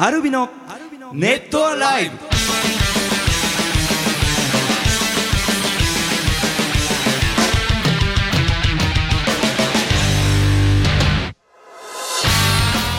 アルビのネットアライブ。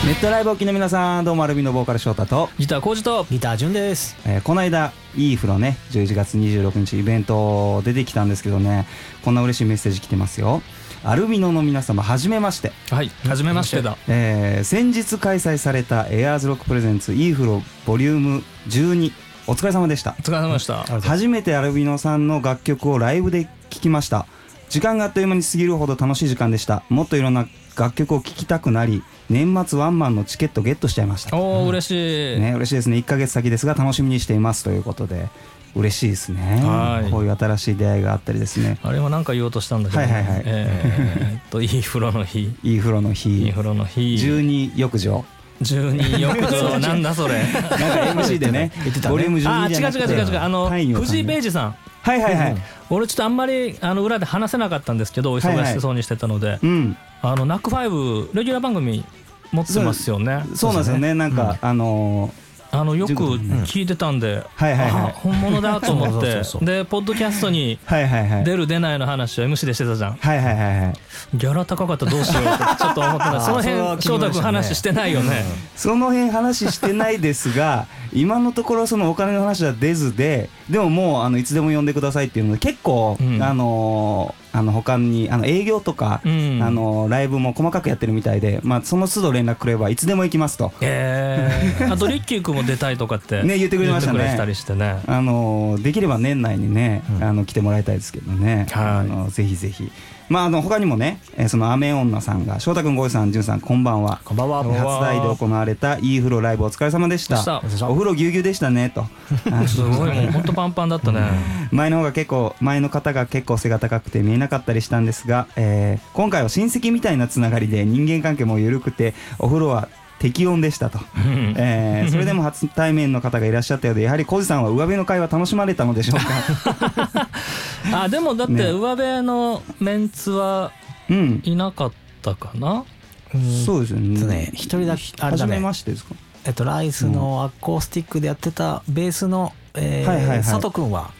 ネットライブおきの皆さんどうもアルビのボーカル翔太と、ギター工事と。ギター順です。えーこの間いい風呂ね11月26日イベント出てきたんですけどねこんな嬉しいメッセージ来てますよアルビノの皆様はじめまして。はい初めましてだ。えー先日開催されたエアーズロック presents いい風呂ボリューム12お疲れ様でした。お疲れ様でした。初めて ALvino さんの楽曲をライブで聴きました。時間があっという間に過ぎるほど楽しい時間でした。もっといろんな楽曲を聴きたくなり年末ワンマンのチケットゲットしちゃいました。おお嬉しい、ね嬉しいですね。1ヶ月先ですが楽しみにしています。ということで嬉しいですね。はい。こういう新しい出会いがあったりですね。あれは何か言おうとしたんだけど、はいはいはい。えーっといい風呂の日。いい風呂のいい日風呂の日。12浴場。十二浴場。なんだそれ。なんか MC でね。言ってたね。ボリューム12あー違うじゃなくて。違う違う違うあの単位を藤井明治さん。はいはいはい。俺ちょっとあんまりあの裏で話せなかったんですけどお忙しそうにしてたので、うん。あのナックファイブレギュラー番組持ってますよね。そうなんですよね。なんかあのあのよくうん。聞いてたんで、はいはいはい。あ本物だと思って。でポッドキャストにはいはいはい。出る出ないの話を MC でしてたじゃん。はいはいはいはい。ギャラ高かったらどうしようってちょっと思ってたその辺ね太君話してないよねその辺話してないですが今のところそのお金の話は出ずででももうあのいつでも呼んでくださいっていうので結構、うん。あのーあの他にあの営業とか、うん。あのーライブも細かくやってるみたいで、まあ、その都度連絡くればいつでも行きますと。えー、あとリッキー君も出たいとかって ね言ってくれましたね。ね。あのーできれば年内にね、うん。あの来てもらいたいですけどね、はい。あのぜひぜひ、まあ、あの他にもね、えーその雨女さんが翔太君、ゴイさん、じゅんさん、こんばんは。こんばんは。初台で行われたいい風呂ライブお疲れ様でした。でした。お風呂ぎゅうぎゅうでしたねと。すごいもうほんとパンパンだったね。前の方が結構前の方が結構背が高くて見えなかったりしたんですが、えー今回は親戚みたいなつながりで人間関係も緩くてお風呂は適温でしたと、うん。えーそれでも初対面の方がいらっしゃったようでやはり小路さんは上辺の会話楽しまれたのでしょうか あでもだってね。上辺のメンツはうん。いなかったかな？うん。そうですよね。えっとね。一人だけあれだね。初めましてですか？えっとライスのアコースティックでやってたベースのえーはいはいはい。佐藤君は？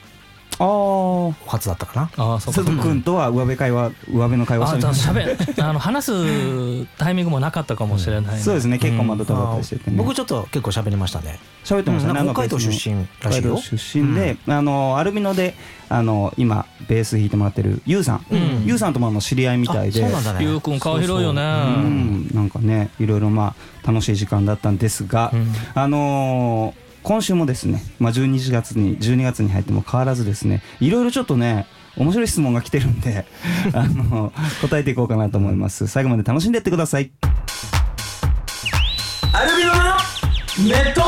初だったかな。ああそう君とは上辺会話上辺の会話あしてましたしゃべあの話すタイミングもなかったかもしれないねそうですね。結構まうんだたばったりしててね。僕ちょっと結構喋りましたね。喋ってましたね、北海道出身らしいよ。出身で、あのアルビノであの今ベース弾いてもらってるユウさん、うん。ユウさんともあの知り合いみたいで。あそうなんだね。ゆうくん顔広いよね。うん。なんかねいろいろまあ楽しい時間だったんですが、うん。あのー今週もですね、まあ、12月に12月に入っても変わらずですねいろいろちょっとね面白い質問が来てるんで あの答えていこうかなと思います。最後まで楽しんでいってください。アルビノのネット。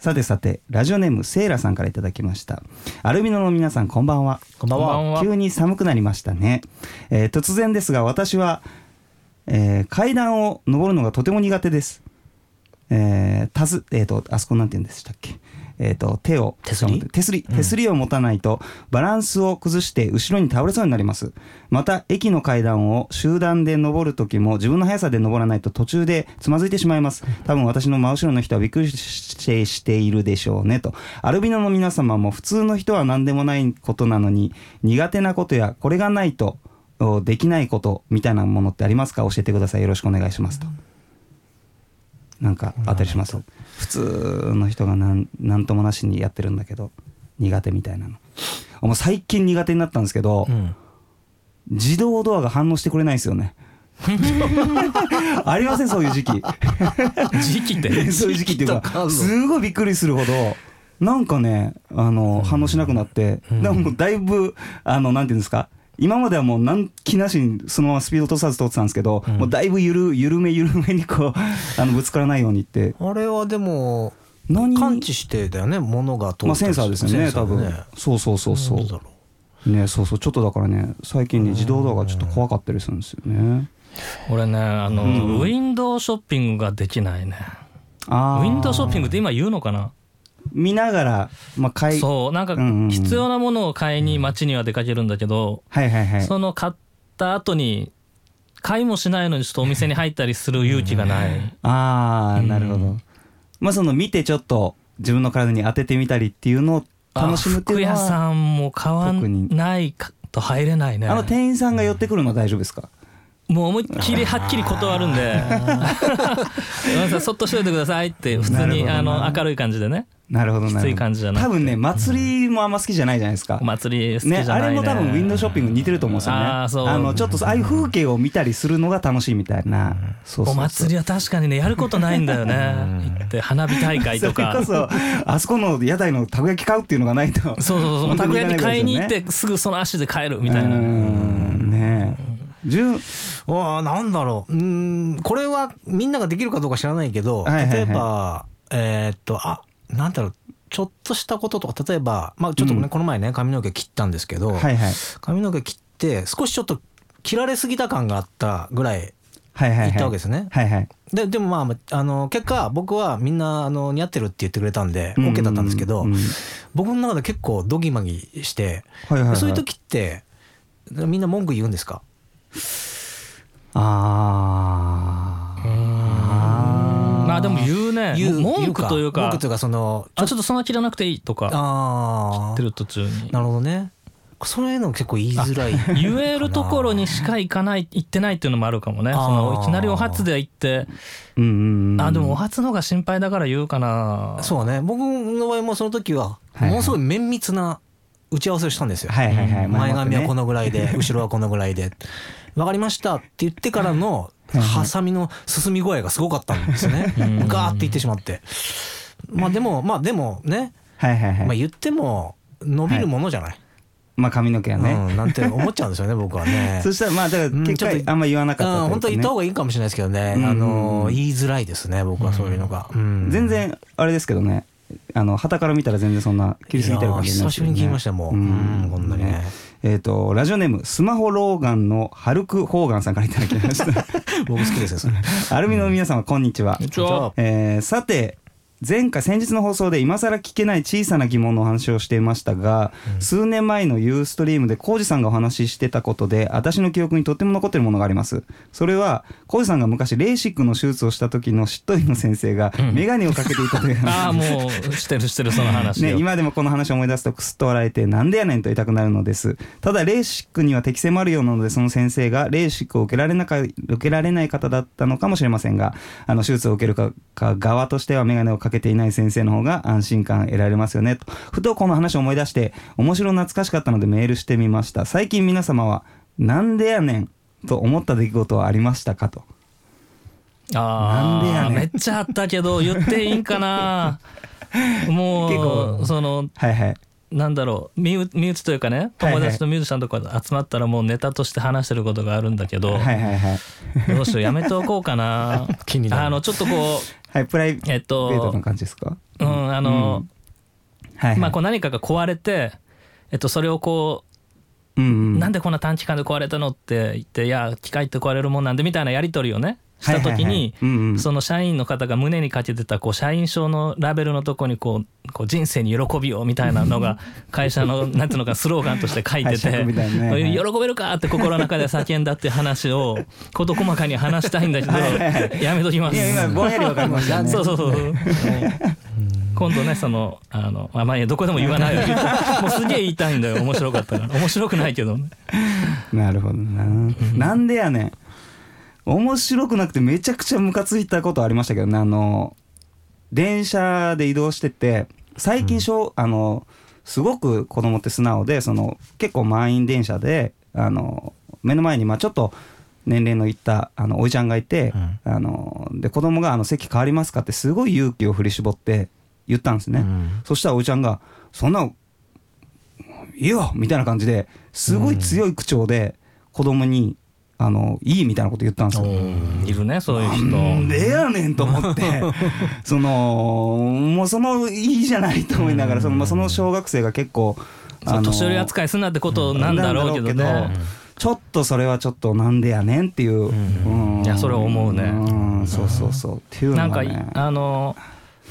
さてさてラジオネームセイラさんからいただきました。アルビノの皆さんこんばんはこんばんは。こんばんは。急に寒くなりましたね、えー突然ですが私は、えー階段を登るのがとても苦手です。えー、たずえー、とあそこなんて言うんでしたっけ？えー、と手を手すり？手すり。手すりを持たないとバランスを崩して後ろに倒れそうになります。また駅の階段を集団で登る時も自分の速さで登らないと途中でつまずいてしまいます。多分私の真後ろの人はびっくりしてしているでしょうね。と。アルビノの皆様も普通の人は何でもないことなのに苦手なことやこれがないとおできないことみたいなものってありますか？教えてください。よろしくお願いしますと。なんかあったりします普通の人がなんなんともなしにやってるんだけど苦手みたいなの。もう最近苦手になったんですけど、うん。自動ドアが反応してくれないんですよね。ありませんそういう時期。時期って。そういう時期っていうかすごいびっくりするほどなんかねあの反応しなくなって、うん。でももうだいぶあのなんていうんですか？今まではもう何気なしにそのままスピード落とさず通ってたんですけど、うん。もうだいぶゆる緩め緩めにこう あのぶつからないようにって。あれはでも何？感知してだよね物が通ったりまあ、センサーですよね多分。そうそうそうそう。ねそうそう。ちょっとだからね最近ね自動ドアがちょっと怖かったりするんですよね。俺ねあの、うん。ウィンドウショッピングができないね。あウィンドウショッピンググって今言うのかな？見ながらまあ買いそうなんか必要なものを買いに街には出かけるんだけど、はいはいはい。その買った後に買いもしないのにちょっとお店に入ったりする勇気がない。ああなるほど、うんまあその見てちょっと自分の体に当ててみたりっていうのを楽しむっていうのは服屋さんも買わないかと入れないね。あの店員さんが寄ってくるのは大丈夫ですか？もう思いっきりはっきり断るんで、そっとしといてくださいって普通にあの明るい感じでね。なるほどなるほど。きつい感じじゃなくて。多分ね祭りもあんま好きじゃないじゃないですか。お祭り好きじゃね、ないね。あれも多分ウィンドウショッピング似てると思うんですよね。あーそう。のちょっとああいう風景を見たりするのが楽しいみたいな、そうそうそう。お祭りは確かにねやることないんだよね。行って花火大会とか。それこそあそこの屋台のたこ焼き買うっていうのがないと。そうそうそう。たこ焼き買いに行ってすぐその足で帰るみみたいな。あなんだろう。うーんこれはみんなができるかどうか知らないけど、例えばえーっとあなんだろう。ちょっとしたこととか例えばまあちょっとね、うん。この前ね髪の毛切ったんですけど、髪の毛切って少しちょっと切られすぎた感があったぐらいはいはいはい。行ったわけですね。はいはい。ででもまああの結果僕はみんなあの似合ってるって言ってくれたんでうん。OK だったんですけど、うん。僕の中で結構ドギマギして、そういう時ってみんな文句言うんですか？あー。まあでも言うね。言う文句というか。文句というかそのあちょっとそんな切らなくていいとか。あってる途中に。なるほどね。そういうの結構言いづらい言えるところにしか行かない行ってないっていうのもあるかもね。そのいきなりお初で行って、うんあでもお初の方が心配だから言うかな。そうね。僕の場合もその時ははいものすごい綿密な打ち合わせをしたんですよ、はいはいはい。前髪はこののぐらいで 後ろはこのぐらいで分かりましたって言ってからのハサミの進み具合がすごかったんですよね。うん。ガーっていってしまって。まあでもまあでもね、はいはいはい。まあ、言っても伸びるものじゃない、まあ髪の毛はね、うん、なんて思っちゃうんですよね 僕はね。そしたらまあだからうん結ちょっと果あんま言わなかったうん、本当は言った方ががいいかもしれないですけどね、うん。あの言いづらいですね僕はそういうのが、うん。全然あれですけどね。あの旗から見たら全然そんな切りすぎてる感じいやー久しぶりに聞きましたよもう、うん、こんなにねえっ、とラジオネームスマホ老眼のハルク・ホーガンさんからいただきました。僕好きですよそれ。アルミの皆様こんにちは。こんにちは。えーさて前回先日の放送で今更聞けない小さな疑問のお話をしていましたが、数年前のユーストリームで浩二さんがお話ししてたことで私の記憶にとっても残ってるものがあります。それは浩二さんが昔レーシックの手術をした時のしっとりの先生がうん。眼鏡をかけていたという話。ああもうしてるしてるその話ね、よ今でもこの話を思い出すとクスッと笑えてなんでやねんと言いたくなるのです。ただレーシックには適性もあるようなのでその先生がレーシックを受けられなか受けられない方だったのかもしれませんがあの手術を受けるかか側としては眼鏡をかけていない先生の方が安心感得られますよね。とふとこの話を思い出して面白懐かしかったのでメールしてみました。最近皆様はなんでやねんと思った出来事はありましたかと。なんでやねん。ああめっちゃあったけど言っていいんかな。も結構うそのはいはい。なんだろう身内身内というかね友達とミュージシャンとか集まったらもうネタとして話してることがあるんだけど、はいはいはい。どうしようやめておこうかな。気になる。あのちょっとこはいプライベえっとートな感じですか？ううんあの、はいはい。まあこう何かが壊れてえっとそれをこううんうん。なんでこんな短期間で壊れたのって言って、いや、機械って壊れるもんなんでみたいなやり取りをね、した時にその社員の方が胸にかけてた、こう、社員証のラベルのとこに、こう、こう人生に喜びをみたいなのが、会社の、なんていうのか、スローガンとして書いて拝借みたいなね喜べるかって心の中で叫んだって話を、事細かに話したいんだけど、やめときます。今ぼんやりわかりましたねそうそうそう。今度ね、その、あの、あまあどこでも言わないよ。もうすげえ言いたいんだよ。面白かったから。面白くないけどね。なるほどな。なんでやねん。面白くなくてめちゃくちゃムカついたことありましたけどね。あの、電車で移動してて、最近しょ、あの、すごく子供って素直で、その、結構満員電車で、あの、目の前に、まあちょっと、年齢のいったあのおいちゃんがいて、あので子供があの席変わりますかってすごい勇気を振り絞って言ったんですね、うんそしたらおいちゃんが「そんないいよ!」みたいな感じですごい強い口調で子供に「あのいい」みたいなこと言ったんですよ。いるね、そういう人。なんでやねんと思って。そのもうそのいいじゃないと思いながらその,、まあ、その小学生が結構年寄り扱いすんなってことなんだろうけどなんだろうね。ちょっとそれはちょっとなんでやねんっていう、うん。いやそれは思うね。ん。そうそうそう。っていうのなんかがねあの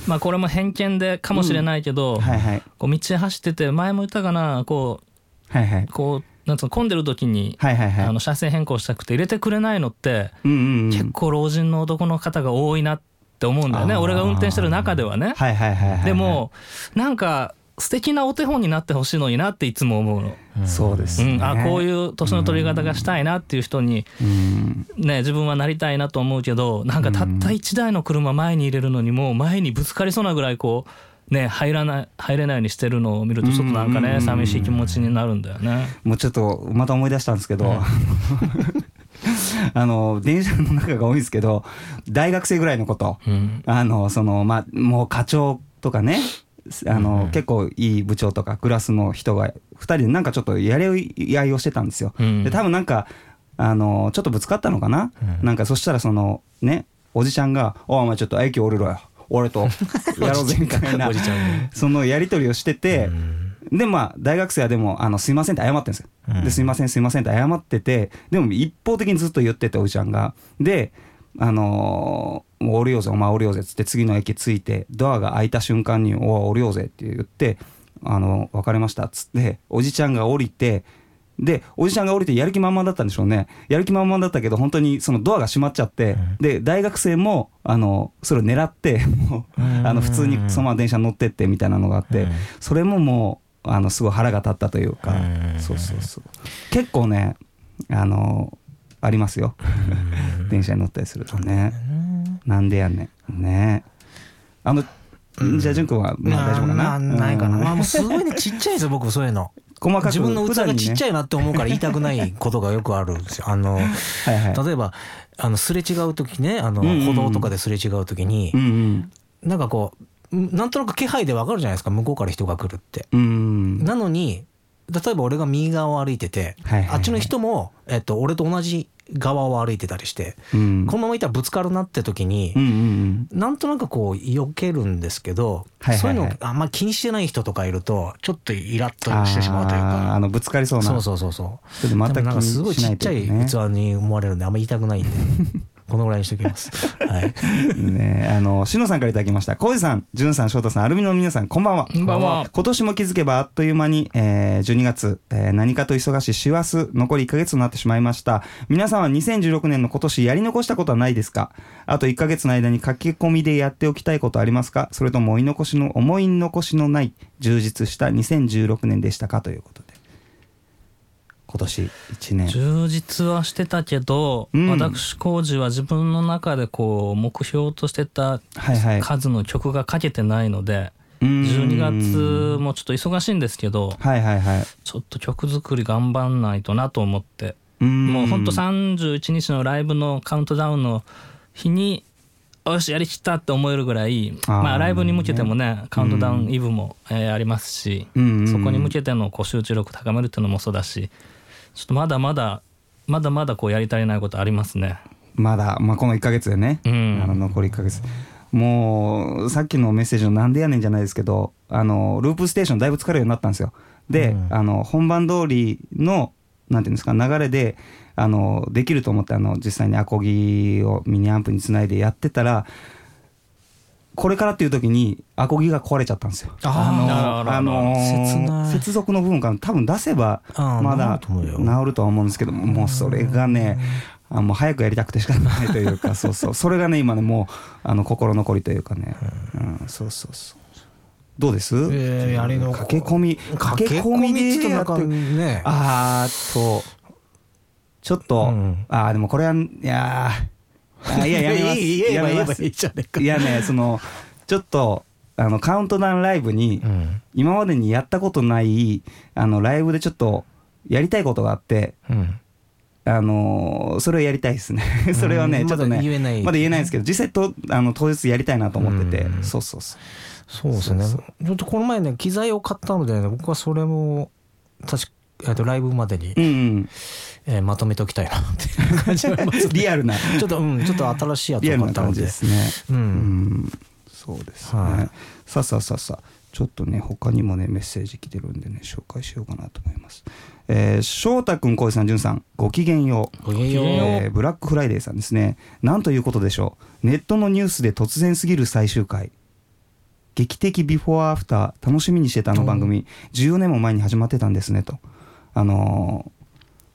まあこれも偏見でかもしれないけど、はいはい。こう道走ってて前も言ったかなこはいはい。うこうなんつうの混んでる時に、はいはいはい。あの車線変更したくて入れてくれないのって、うんうんうん。結構老人の男の方が多いなって思うんだよね。俺が運転してる中ではね。はいはいはいはいはい。でもなんか素敵なお手本になってほしいのになっていつも思うの。そうですね、うん、あこういう年の取り方がしたいなっていう人に、うん。ね、自分はなりたいなと思うけどなんかたった1台の車前に入れるのにもう前にぶつかりそうなぐらいこうね入らない入れないようにしてるのを見るとちょっとなんかねうん。寂しい気持ちになるんだよね。もうちょっとまた思い出したんですけど、あの電車の中が多いんですけど大学生ぐらいのこと。うん。あのそのまあもう課長とかねあの、結構いい部長とかクラスの人が2人でなんかちょっとやり合いをしてたんですよ。うん。で多分なんかあのちょっとぶつかったのかな、なんかそしたらそのねおじちゃんが「おいお前ちょっと駅降りろよ俺と。やろうぜ」みたいな。そのやり取りをしてて、でまあ大学生はでもあの「すいません」って謝ってるんですよ。うん。ですいませんすいませんって謝っててでも一方的にずっと言ってておじちゃんが。であのー降りようぜお前降りようぜっつって次の駅着いてドアが開いた瞬間に「おい降りようぜ」って言って「あの別れました」っつっておじちゃんが降りてでおじちゃんが降りてやる気満々だったんでしょうね。やる気満々だったけど本当にそのドアが閉まっちゃって、で大学生もあのそれを狙ってもうあの普通にそのまま電車に乗ってってみたいなのがあって、うん。それももうあのすごい腹が立ったというか、うん。そうそうそう。結構ねあのありますよ。電車に乗ったりするとね。なんでやねん。ね。あの、じゃあ潤君はまあ大丈夫かな、まあないかな。うん。まあもうすごいねちっちゃいんですよ僕そういうの。細かく。自分の器がちっちゃい、いなって思うから言いたくないことがよくあるんですよ。あの はいはい。例えばあのすれ違う時ねあのうんうんうん。歩道とかですれ違う時にうんうん。なんかこうなんとなく気配でわかるじゃないですか向こうから人が来るって。うん。なのに例えば俺が右側を歩いてて、あっちの人も、えっと、俺と同じ側を歩いてたりして、うん。このままいったらぶつかるなって時に、うんうんなんとなくこう避けるんですけど、はいはいはい。そういうのあんま気にしてない人とかいるとちょっとイラッとしてしまうというあーあか。のぶつかりそうな。そうそうそうそう。それでまたなんかすごいちっちゃい器に思われるんであんま言いたくないんで このぐらいにしときます。はい。ねあの、しのさんからいただきました。浩二さん、じゅんさん、翔太さん、アルミの皆さん、こんばんは。こんばんは今年も気づけばあっという間に、えー12月、えー何かと忙しい師走、残り1ヶ月となってしまいました。皆さんは2016年の今年やり残したことはないですか？あと1ヶ月の間に駆け込みでやっておきたいことありますか？それとも思い残しの、思い残しのない充実した2016年でしたか？ということで。今年1年。充実はしてたけど、うん。私工事は自分の中でこう目標としてたはいはい。数の曲が書けてないので、うん。12月もちょっと忙しいんですけどはいはいはい。ちょっと曲作り頑張んないとなと思って。うん。もうほんと31日のライブのカウントダウンの日によしやりきったって思えるぐらいまあライブに向けてもねカウントダウンイブも、えーありますし、そこに向けてのこう集中力高めるっていうのもそうだしちょっとまだまだまだまだこうやり足りないことありますね。まだ、まあ、この1ヶ月でね、うん。あの残り1ヶ月。もうさっきのメッセージの「なんでやねん」じゃないですけどあのループステーションだいぶ疲れるようになったんですよ。で、うん。あの本番通りのなんていうんですか流れであのできると思ってあの実際にアコギをミニアンプにつないでやってたらこれからっていう時にアコギが壊れちゃったんですよ。あー。のあの切ない。接続の部分から多分出せばあーまだ治るとは思うんですけどもうそれがねあもう早くやりたくて仕方ないというか そうそう。それがね今ねもうあの心残りというかね、うん、そうそうそう。どうです、えーやりの駆け込み駆け込みでやってね。あーっとちょっと、うん。あーでもこれはいやーあいややめます。言えいいじゃねえか。いやねそのちょっとあのカウントダウンライブに、うん。今までにやったことないあのライブでちょっとやりたいことがあってうん。あのーそれをやりたいですね。それはね、うんちょっとねまだ言えないまだ言えないんですけど実際とあの当日やりたいなと思ってて、うん。そうそうそう。そうですね。ちょっとこの前ね機材を買ったのでね僕はそれも確かえっとライブまでに、うんうん。えーまとめておきたいなっていう感じはありますね。リアルな。ちょっとうんちょっと新しいやつリアルなを買ったので。ですね。ううん。んそうですね、はい。さあさあさあさあ。ちょっとね他にもねメッセージ来てるんでね紹介しようかなと思います。えー翔太くん小井さんじゅんさんごきげんよう。ごきげんよう。えーブラックフライデーさんですね。なんということでしょう。ネットのニュースで突然すぎる最終回。劇的ビフォーアフター楽しみにしてたあの番組。14年も前に始まってたんですねとあの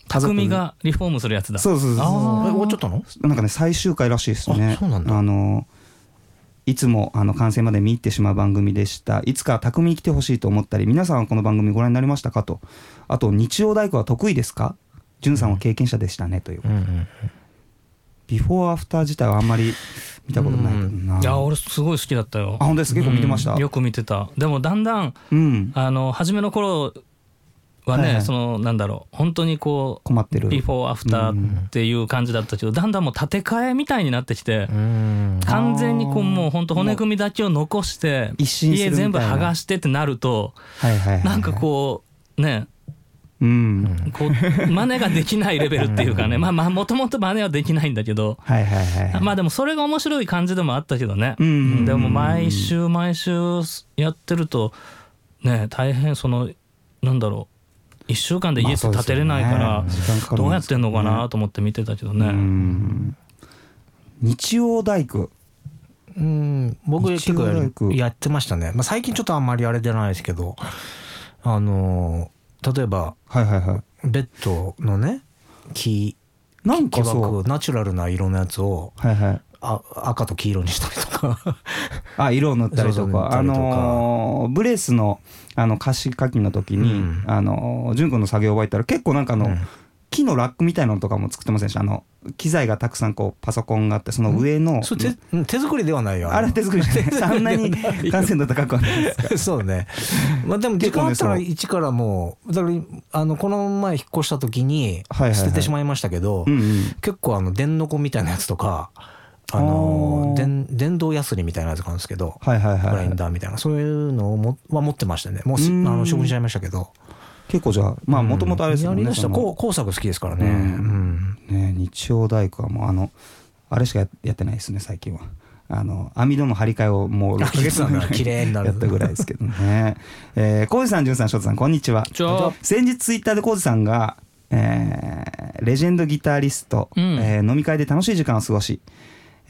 匠がリフォームするやつだ。そうそうそうあえ終わっちゃったの？なんかね最終回らしいですね。あそうなんだ。あのいつもあの完成まで見入ってしまう番組でした。いつか匠に来てほしいと思ったり皆さんはこの番組ご覧になりましたかと。あと日曜大工は得意ですか？んさんは経験者でしたねという、うん。うんビフォーアフター自体はあんまり見たことないけどな、いや俺すごい好きだったよ。あ本当です結構見てました？うん。よく見てた。でもだんだんうん。あの初めの頃はね、はい。はいそのなんだろう本当にこ困ってる。うビフォーアフターっていう感じだったけどだんだんもう建て替えみたいになってきてうん。完全にこうもう本当骨組みだけを残して家全部剥がしてってなるとはいはいなんかこうねうん。こう真似ができないレベルっていうかねまあまあもともと真似はできないんだけど。はいはいはい。まあでもそれが面白い感じでもあったけどね、うん。でも毎週毎週やってるとね大変そのなんだろう1週間で家って建てれないからどうやってんのかなと思って見てたけどうね。ん。日曜大工。うん。僕結構やってましたね、まあ、最近ちょっとあんまりあれじゃないですけどあの例えばはいはいはい。ベッドのね木なん木かそう。枠ナチュラルな色のやつをはいはい。あ赤と黄色にしたりとか。あ色を 塗ったりとか。あのーブレスのあの貸し書きの時に、うん。あのー潤君の作業を覚えたら結構なんかあの、うん。木のラックみたいなのとかも作ってませんでした？あの機材がたくさんこうパソコンがあってその上の、うん手作りではないよあれ手作りじゃない手作りあんなに完成度高くはないですか？そうね。まあでも時間あったら一からもう、だからあのこの前引っ越した時に捨ててしまいましたけど、結構あの電の子みたいなやつとか、あの電電動ヤスリみたいなやつがあるんですけど、はいはいグライはいンダーみたいな。そういうのをもは持ってましたね。もうしあうん。の処分しちゃいましたけど。結構じゃあまあもともとあれですもんねやりました。工作好きですからね。ううん。ん。ね日曜大工はもうあのあれしかややってないですね最近は。あの網戸の張り替えをもう6ヶ月前ぐらい綺麗になる。やったぐらいですけどね。えー、浩二さん潤さん翔太さんこんにちは。先日ツイッターで浩二さんが、えーレジェンドギタリスト、うん。えー飲み会で楽しい時間を過ごし、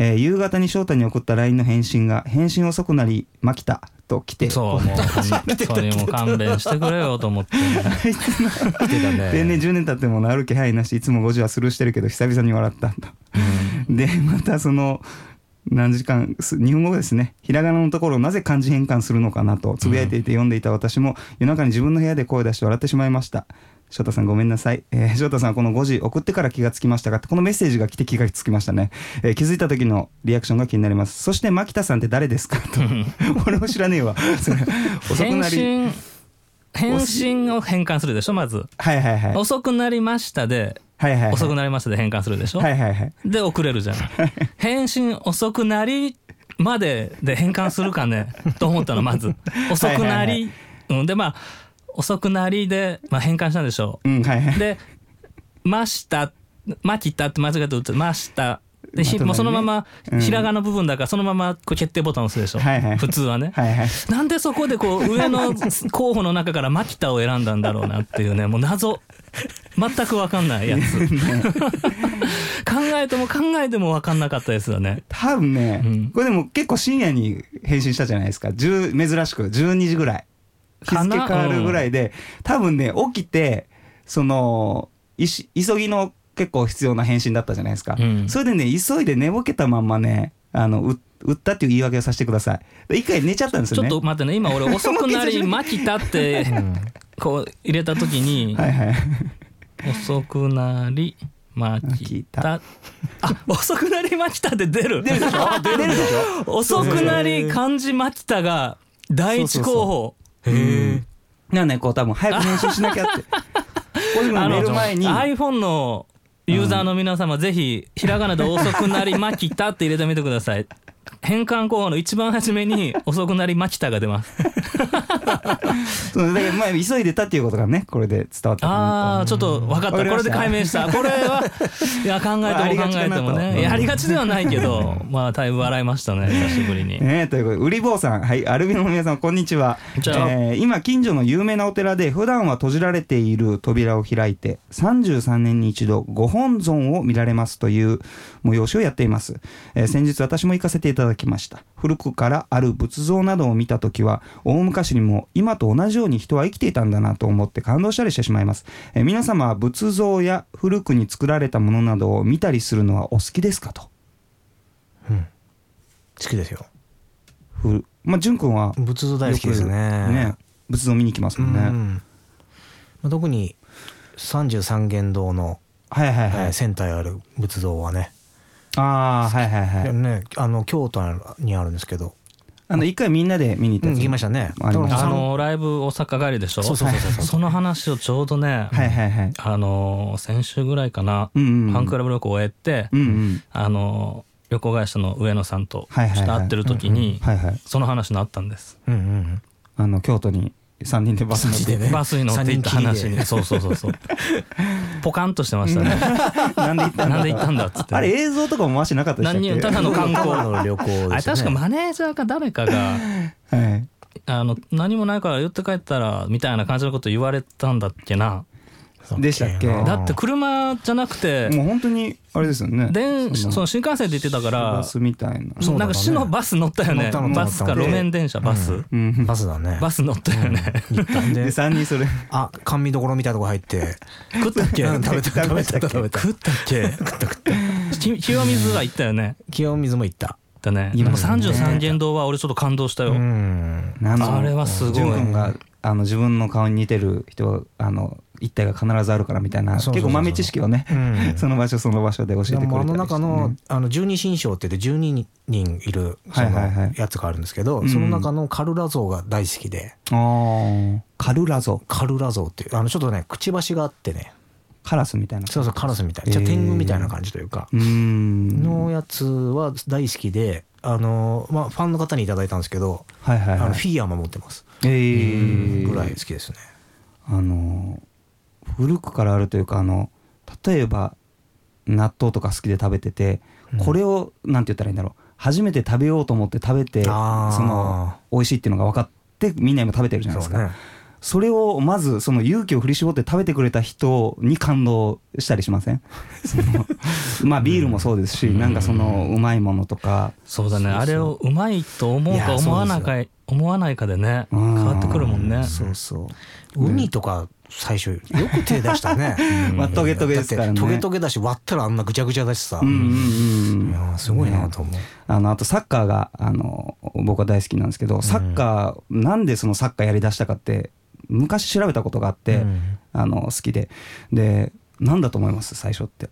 えー夕方に翔太に送った LINE の返信が返信遅くなり「まきた」と来てそうもうそれも勘弁してくれよと思って。来てたね。でね10年経っても治る気配なしいつも5時はスルーしてるけど久々に笑ったん。だ でまたその何時間す日本語ですね。ひらがなのところをなぜ漢字変換するのかなとつぶやいていて読んでいた私も夜中に自分の部屋で声を出して笑ってしまいました翔太さんごめんなさい、えー翔太さんはこの5時送ってから気がつきましたがこのメッセージが来て気がつきましたね、えー気づいた時のリアクションが気になります。そして牧田さんって誰ですか？と。俺も知らねえわ。それ遅く返なり。信返信を変換するでしょ？まず。はいはいはい。遅くなりましたではいはいはい。遅くなりましたで変換するでしょ？はいはいはい。で送れるじゃん。返信遅くなりまでで変換するかねと思ったのまず遅くなり、うん、でまあ遅くなりで、まあ、変換したんでしょう。んはいはうで「ました」「まきた」って間違えて打って「ました」でひまもうそのままうん。ひらがな部分だからそのままこう決定ボタンを押すでしょ、はいはい。普通はね。はいはい。なんでそこでこう上の 候補の中からマキタを選んだんだろうなっていうねもう謎。全く分かんないやつ。考えても考えても分かんなかったですよね。多分ね、うん。これでも結構深夜に返信したじゃないですか。10珍しく。12時ぐらい日付変わるぐらいで、多分ね起きてそのいし急ぎの結構必要な返信だったじゃないですか、うん。それでね急いで寝ぼけたまんまねあのう売ったっていう言い訳をさせてください。で一回寝ちゃったんですちょっよねと待ってね今俺遅くなりマキタってこう入れた時にはいはい。遅くなりマキタあ遅くなりマキタって出る。出るでしょ？出るでしょ？遅くなり漢字マキタが第一候補へえなんかねこう多分早く返信しなきゃって。個人が寝る前に。iPhone のユーザーの皆様、ぜひひらがなで遅くなりまきたって入れてみてください変換候補の一番初めに 遅くなりまきたが出ます。そうだからまあ急いでたっていうことがねこれで伝わったああちょっと分かった。これで解明した。これは いや考えても考えてもね。やりがちではないけどまあだいぶ笑いましたね久しぶりに。ねえということで、売り坊さん、はい、アルビノの皆さん、こんにちは。えー今、近所の有名なお寺で、普段は閉じられている扉を開いて、33年に一度、ご本尊を見られますという催しをやっています。えー先日、私も行かせていただだきました。古くからある仏像などを見た時は大昔にも今と同じように人は生きていたんだなと思って感動したりしてしまいます。えー皆様は仏像や古くに作られたものなどを見たりするのはお好きですかと。うん。好きですよ。ふるまあ淳君は仏像大好きですね。ね仏像見に行きますもんね、うん。まあ特に三十三間堂の、はいはいはい、えーセンターにある仏像はね,、ああはいはいはい。ねあの京都にあるんですけど、あの一回みんなで見に行ったうん、ましたね。あのライブ大阪帰りでしょ？そうそうそうそうその話をちょうどね、はいはいはい。あの先週ぐらいかな、うんうんうん。ファンクラブ旅行を終えて、うんうん。あの旅行会社の上野さんとはいはいはい会ってる時に、その話になったんです。うんうんうん。あの京都に三人でバス乗って。ね。バスに乗って行った話にそうそうそうそう。ポカンとしてましたね。なんで行ったんだ。なんで行ったんだっつって。あれ映像とかも回してなかったでしたただの観光の旅行でね。あれ確かマネージャーか誰かがはい。あの何もないから寄って帰ったらみたいな感じのこと言われたんだっけなでしたっけ？うんだって車じゃなくてもう本当にあれですよね。電そのその新幹線で行ってたからバスみたいな。そうだね。なんか市のバス乗ったよね。バスか路面電車バス、うん。うん。バスだね。バス乗ったよね、行ったんで。で三人それ。あ甘味どころみたいなとこ入って。食ったっけ？うん食べた 食べた食べた食ったっけ？食った食った。き清水は行ったよね。清水も行った。だね。行きましたね。33間堂は俺ちょっと感動したよ、あれはすごい。あの自分の顔に似てる人があの一体が必ずあるからみたいな結構豆知識をねうん。その場所その場所で教えてくれたりして。ねあの中のあの十二神将って言って12人いるそはいはいはい。のやつがあるんですけど、うん。その中のカルラ像が大好きで。あー。カルラゾカルラ像っていうあのちょっとねくちばしがあってね。カラスみたいなそうそうカラスみたいな。じゃあ天狗みたいな感じというか、うーん。のやつは大好きであのまあファンの方にいただいたんですけど、はいはいはい。あのフィギュアも持ってます、えー。ぐらい好きですね。あの古くからあるというかあの例えば納豆とか好きで食べてて、うん。これをなんて言ったらいいんだろう。初めて食べようと思って食べてその美味しいっていうのが分かってみんな今食べてるじゃないですか。それをまずその勇気を振り絞って食べてくれた人に感動したりしません？まあビールもそうですし、なんかそのうまいものとか、そうだね。あれをうまいと思うか思わなか思わないかでねうん。変わってくるもんね。そうそう。ウニとか最初よく手出したね。まあトゲトゲですからね。トゲトゲだし割ったらあんなぐちゃぐちゃだしさ、うんうん。すごいなと思う、あのあとサッカーがあの僕は大好きなんですけどサッカー、なんでそのサッカーやりだしたかって昔調べたことがあって、うん。あの好きで。でなんだと思います？最初って。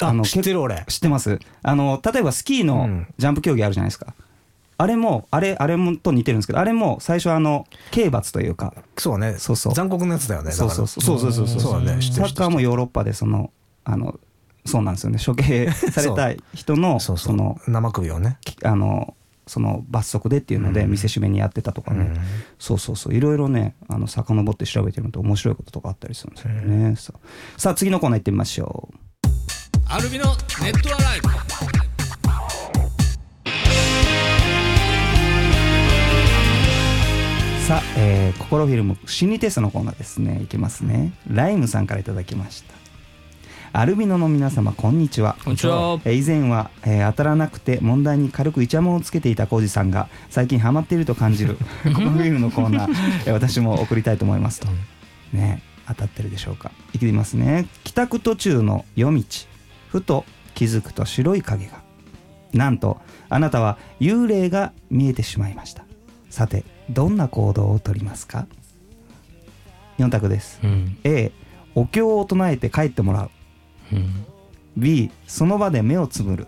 あの知ってる俺。知ってます？あの例えばスキーうのん。ジャンプ競技あるじゃないですか、あれもあれあれもと似てるんですけどあれも最初あの刑罰というか。そうね。そうそう。残酷なやつだよねだから。そうそう。そうそうそうそうそうサッカーもヨーロッパでそのあのそうなんですよね。処刑された人のそう。そそう。の生首をね。きあのその罰則でっていうのでうん。見せしめにやってたとかね、うん。そうそうそう。いろいろねあの遡って調べてるのと面白いこととかあったりするんですよね、そうさあ次のコーナー行ってみましょう。アルビのネットアライブさあ、えー、心フィルム心理テストのコーナーですね。いきますね。ライムさんからいただきました。アルビノの皆様こんにちは。こんにちは。えー以前は、えー当たらなくて問題に軽くイチャモンをつけていたコウジさんが最近ハマっていると感じる このフィルムのコーナー、えー私も送りたいと思います。と、ね当たってるでしょうか。いきますね。帰宅途中の夜道。ふと気づくと白い影が。なんとあなたは幽霊が見えてしまいました。さてどんな行動をとりますか？4択です。うん。A お経を唱えて帰ってもらう。うん。B その場で目をつぶる。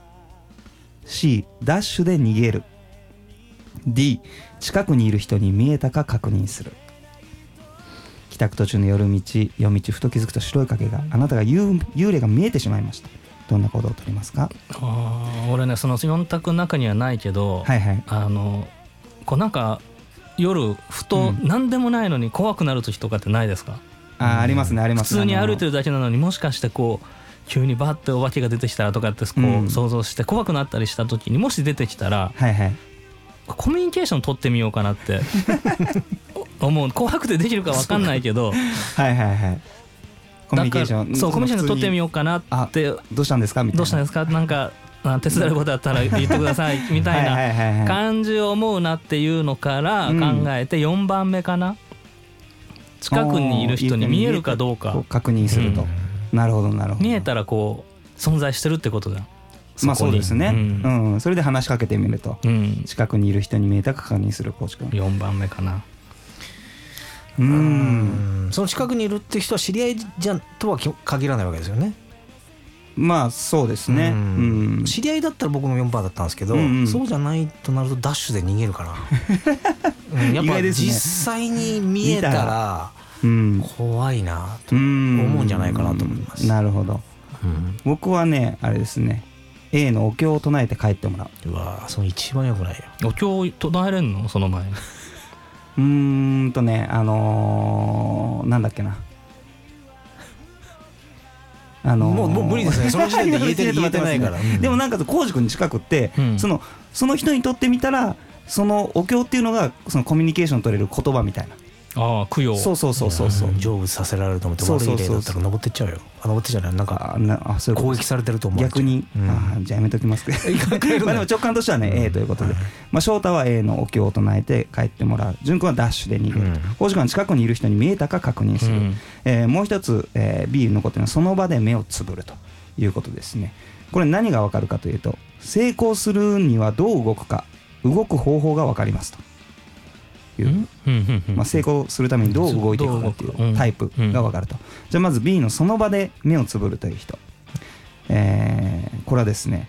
C ダッシュで逃げる。D 近くにいる人に見えたか確認する。帰宅途中の夜道夜道ふと気づくと白い影があなたが幽幽霊が見えてしまいました。どんな行動をとりますか？あー俺ねその4択の中にはないけど、はいはい。あのこうなんか夜ふとうん。何でもないのに怖くなる時とかってないですか、あーありますねあり普ます通に歩いてるるだけなのにもしかしてこう急にバッてお化けが出てきたらとかってこう想像して怖くなったりした時にもし出てきたらはいはい。コミュニケーション取ってみようかなって 思う。怖くてできるか分かんないけどはいはいはい。コミュニケーション。そうコミュニケーション取ってみよようかなってどうしたんですか？みたいな。どうしたんですか？なんかあ手伝えることあったら言ってくださいみたいな感じを思うなっていうのから考えて4番目かな。近くにいる人に見えるかどうか。こ確認すると、なるほどなるほど。見えたらこう存在してるってことだ。まあそうですね、ううん。んそれで話しかけてみると。うん。近くにいる人に見えたか確認するコーチ君4番目かな。ううん。んその近くにいるって人は知り合いじゃとはき限らないわけですよね。まあそうですね。ううん。ん知り合いだったら僕も4%だったんですけど、うんうん。そうじゃないとなるとダッシュで逃げるかな、うんやっぱ意外ですね。実際に見えたらうん。怖いなと、うん。思うんじゃないかなと思います。なるほど。うん。僕はねあれですね。A のお経を唱えて帰ってもらう。うわその一番よくないよ。お経唱えれんの？その前に。うーんとねあのー、なんだっけなあのーもうもう無理ですね。その時点で言えてる言えてないから、う んでもなんか浩司君に近くって、うん。そのその人にとってみたらそのお経っていうのがそのコミュニケーション取れる言葉みたいなああ供養。そうそうそうそうそう。うん。成仏させられると思って悪そうそうそう。い例だったら登ってっちゃうよ。あ登ってっちゃうね。なんかあなあそう攻撃されてると思う。逆に、うん。あじゃあやめときます。けどまあでも直感としてはね、うん。A ということで、まあ、翔太は A のお経を唱えて帰ってもらう。潤君はダッシュで逃げる。うん。浩司君は近くにいる人に見えたか確認する、うん。えーもう一つ、えー B のことはその場で目をつぶるということですね。これ何がわかるかというと成功するにはどう動くか動く方法がわかりますという、まあ、成功するためにどう動いていくかっていどうタイプがわかると、じゃあまず B のその場で目をつぶるという人、えーこれはですね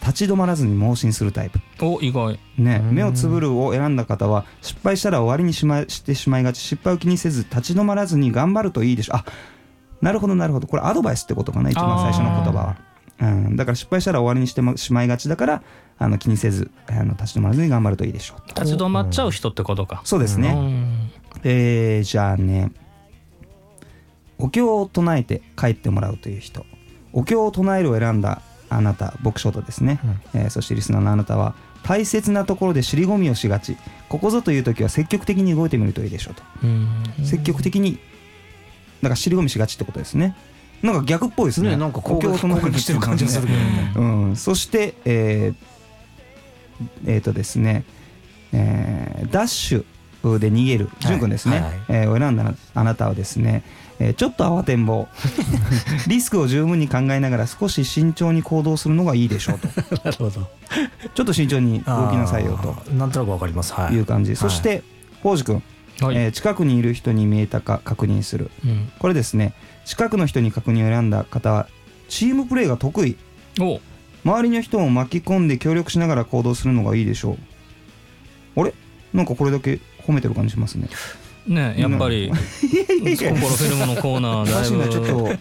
立ち止まらずに盲信するタイプ。お意外。ね、うん。目をつぶるを選んだ方は失敗したら終わりにし,、ま、してしまいがち失敗を気にせず立ち止まらずに頑張るといいでしょ。うあなるほどなるほど。これアドバイスってことかな一番最初の言葉は、うん、だから失敗したら終わりにしてましまいがちだからあの気にせずあの立ち止まらずに頑張るといいでしょう。立ち止まっちゃう人ってことか。そうですね、うん。えーじゃあねお経を唱えて帰ってもらうという人。お経を唱えるを選んだあなた僕翔太ですね、えーそしてリスナーのあなたは大切なところで尻込みをしがち。ここぞという時は積極的に動いてみるといいでしょうと、うん。積極的にだから尻込みしがちってことですねなんか逆っぽいですね。ね。なんか攻撃攻撃してる感じがするけどね。うん、そしてえーえーとですね、えーダッシュで逃げるはい。潤君ですね、はいえーを選んだあなたはですね、えーちょっと慌てんぼ。う リスクを十分に考えながら少し慎重に行動するのがいいでしょうと。なるほど。ちょっと慎重に動きなさいよあーなんとなくわかります。はい。という感じ、そして浩司君、はい。えー近くにいる人に見えたか確認する。うん。これですね近くの人に確認を選んだ方はチームプレーが得意。お。周りの人を巻き込んで協力しながら行動するのがいいでしょう。あれ？なんかこれだけ褒めてる感じしますね。ねやっぱり 心フィルムのコーナーだいぶちょっと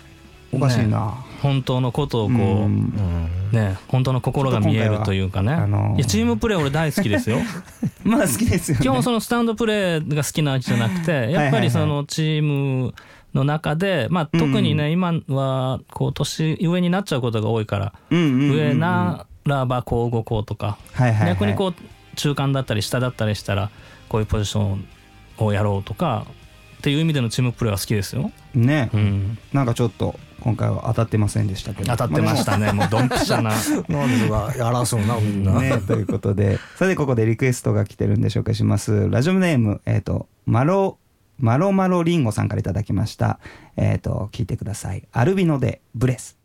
おかしいな、本当のことをこうん。ううん。ね本当の心が見えるというかね。あのーいやチームプレー俺大好きですよ。まあ好きですよね。基本そのスタンドプレーが好きなわけじゃなくてやっぱりそのチームの中でまあ特にね今はこう年上になっちゃうことが多いからうんうんうんうん上ならばこう動こうとかはいはいはい、逆にこう中間だったり下だったりしたらこういうポジションをやろうとかっていう意味でのチームプレーは好きですよ。うね、うん、なんかちょっと今回は当たってませんでしたけど。当たってましたね。もうドンピシャな。なんが争うなみんな、ね、ということで。さてここでリクエストが来てるんで紹介します。ラジオネームえっ、とマロマロマロリンゴさんから頂きました。えっ、と聞いてください。アルビノでブレス。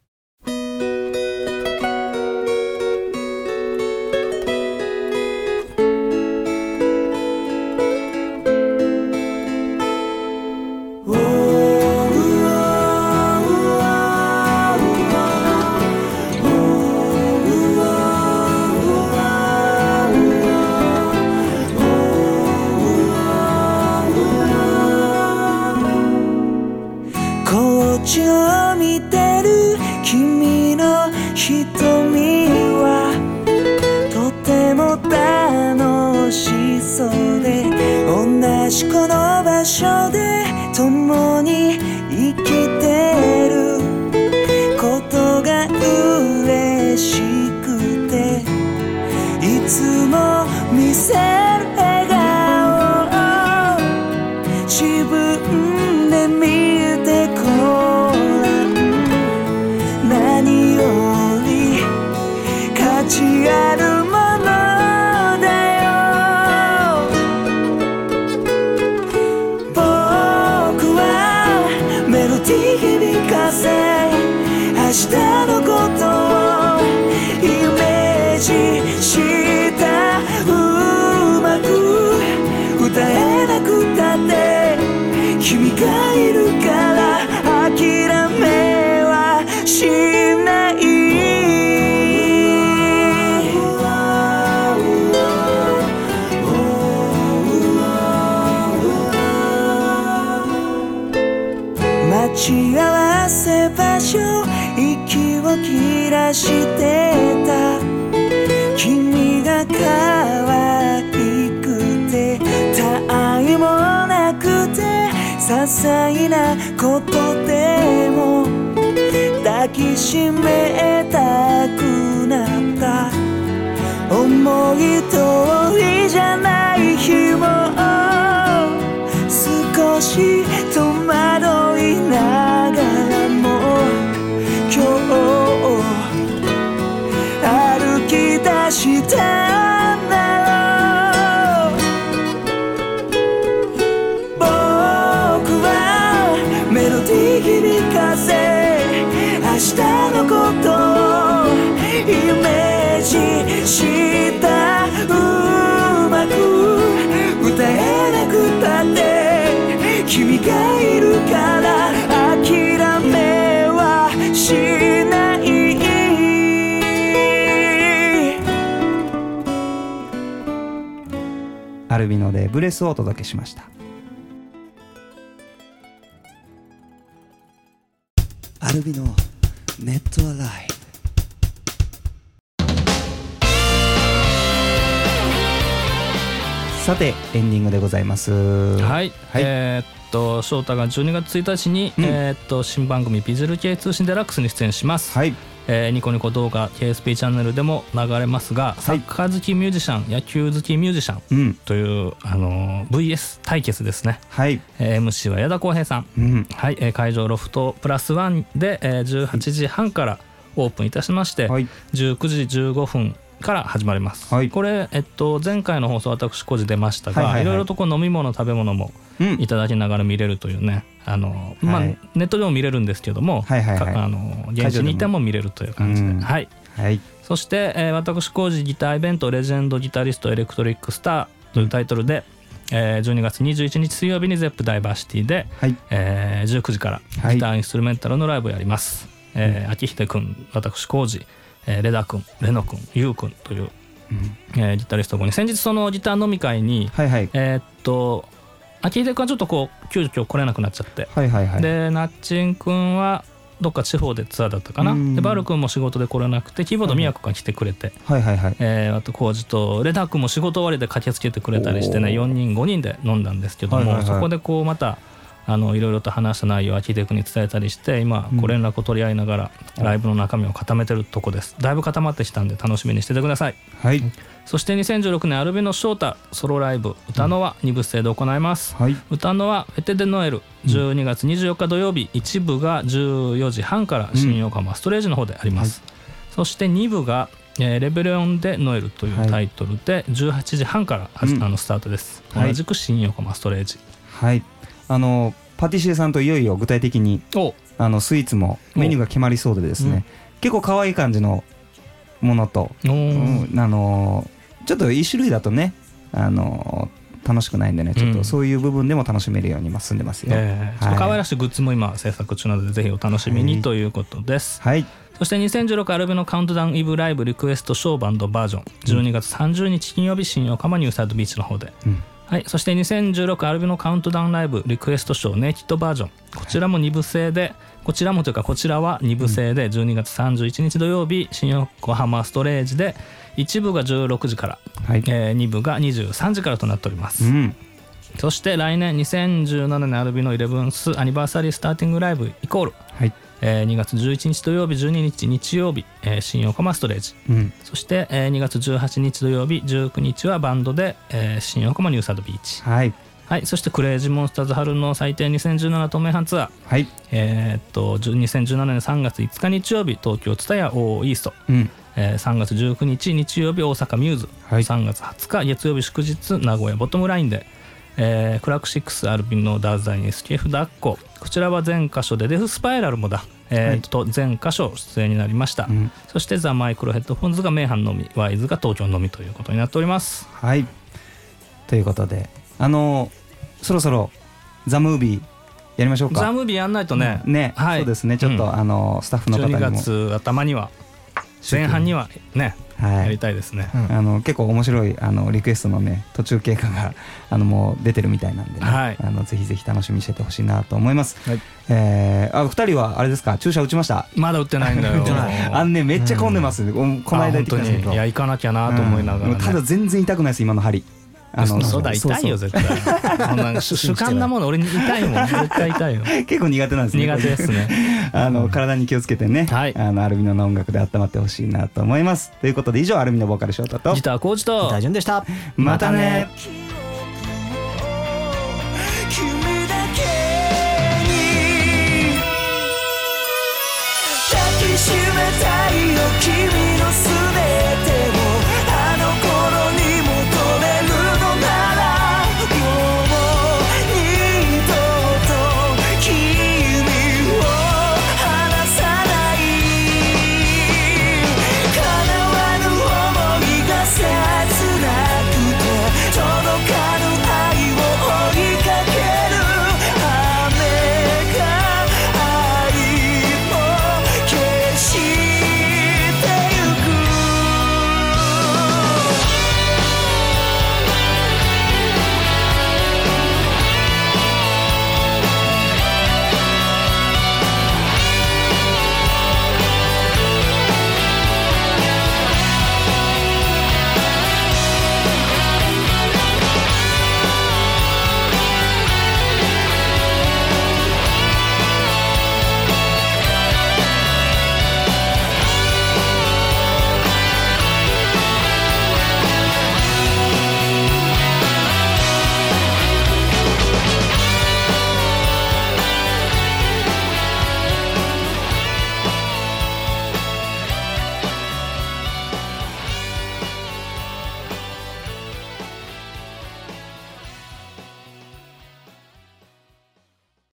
の幸せ場所息を切らしてた。君が可愛くて他愛もなくて些細なことでも抱きしめたくなった。思い通りじゃない日も少し遠したんだろう僕はメロディー響かせ明日のことをイメージしたうまく歌えなくたって君がいるからアルビノでブレスをお届けしました。アルビのネットアライ。さてエンディングでございます。はい、はい。えーっと翔太が12月1日に、うん。えーっと新番組「ビジュル系通信デラックス」に出演します、はいえーニコニコ動画 KSP チャンネルでも流れますが、サッカー好きミュージシャン野球好きミュージシャンうん。という、あのー VS 対決ですね、はい。えー MC は矢田浩平さん。うん。はい、えー会場ロフトプラスワンで、えー18時半からオープンいたしまして、はい。19時15分から始まります、はい。これ、えっと、前回の放送私個人出ましたが、はいはいはい。いろいろとこう飲み物食べ物もうん。いただきながら見れるというねあの、まあはいネットでも見れるんですけども、はいはいはい。かあの現地にいても見れるという感じで、うん。はい、はい。そして、えー私工事ギターイベント「レジェンドギタリストエレクトリックスター」というタイトルで、えー12月21日水曜日に ZEP ダイバーシティで、はい。えー19時からはい。ギターインストゥルメンタルのライブをやります。えー秋秀くん私工事、えーレダくんレノくんユウくんという、えーギタリスト5人先日そのギター飲み会に、はいはい。えーっと秋秀くんはちょっとこう急遽来れなくなっちゃって、はいはいはい。でナッチンくんはどっか地方でツアーだったかな。うん。でバル君も仕事で来れなくてキーボード宮子が来てくれて、はいはいはい。えーあと浩二とレダ君も仕事終わりで駆けつけてくれたりしてねおー。4人5人で飲んだんですけども、はいはいはい。そこでこうまたあのいろいろと話した内容を秋出君に伝えたりして今うん。ご連絡を取り合いながらライブの中身を固めてるとこです。だいぶ固まってきたんで楽しみにしててください。はい。そして2016年アルビノ翔太ソロライブ歌のは2部制で行います、はい。歌のはフェテ・デ・ノエル12月24日土曜日一部が14時半から新横浜ストレージの方であります、そして2部がえーレベルオンでノエルというタイトルで18時半からはじうん。あのスタートです、はい。同じく新横浜ストレージ。はいあのパティシエさんといよいよ具体的にお。あのスイーツもメニューが決まりそうでですね。結構可愛い感じのものと、うんあのちょっと一種類だとねあの楽しくないんでねちょっうん。とそういう部分でも楽しめるように今進んでますよ、えーちょっと可愛らしいグッズも今制作中なのでぜひお楽しみはいにということです、はい。そして2016アルビノカウントダウンイブライブリクエストショーバンドバージョン。12月30日金曜日新横浜ニューサイドビーチの方で、うんはい、そして2016アルビノカウントダウンライブリクエストショーネイキッドバージョン。こちらも2部制でこちらもというかこちらは2部制で12月31日土曜日新横浜ストレージで1部が16時から、はい。え2部が23時からとなっております、うん。そして来年2017年アルビノイレブンスアニバーサリースターティングライブイコール、はいえー2月11日土曜日12日日曜日、えー新横浜ストレージ。うん。そして、えー2月18日土曜日19日はバンドで、えー新横浜ニューサイドビーチ。はい。はい。そして CRAZY MONSTERS 春の祭典2017東名阪ツアー。はい。えーっと10 2017年3月5日日曜日東京 TSUTAYA O-EAST、うん。えー3月19日日曜日大阪ミューズ、はい。3月20日月曜日祝日名古屋ボトムラインで、えークラックシックスアルビノダーザイン SKF ダッコこ。ちらは全箇所で DEFSPIRAL もだ、えーっと全箇所出演になりました、うん。そして THE MICRO HEAD 4N'S が名阪のみワイズが東京のみということになっております。はい。ということであのそろそろザ・ムービーやりましょうか。ザ・ムービーやんないとね、ね、はい。そうですね。ちょっと、うん。あのスタッフの方に12も月頭には前半にはねはい。やりたいですね、うん。あの結構面白いあのリクエストのね途中経過があのもう出てるみたいなんでね、はい。あのぜひぜひ楽しみにしててほしいなと思います。はい。えーあ二人はあれですか？注射打ちました？まだ売ってないんだよ。あんねめっちゃ混んでます。おこの間行ってきたんですけど。いや行かなきゃなと思いながら、ね。うん。ただ全然痛くないです今の針。あのそうだ痛いよ絶対。そんな 主主観なもの俺に痛いもん。絶対痛いよ。結構苦手なんですね。苦手ですね。あの体に気をつけてね、はい。あのアルミノの音楽で温まってほしいなと思います。ということで以上アルミノボーカルショートと。ギターコーチと。大丈夫でした。またね。君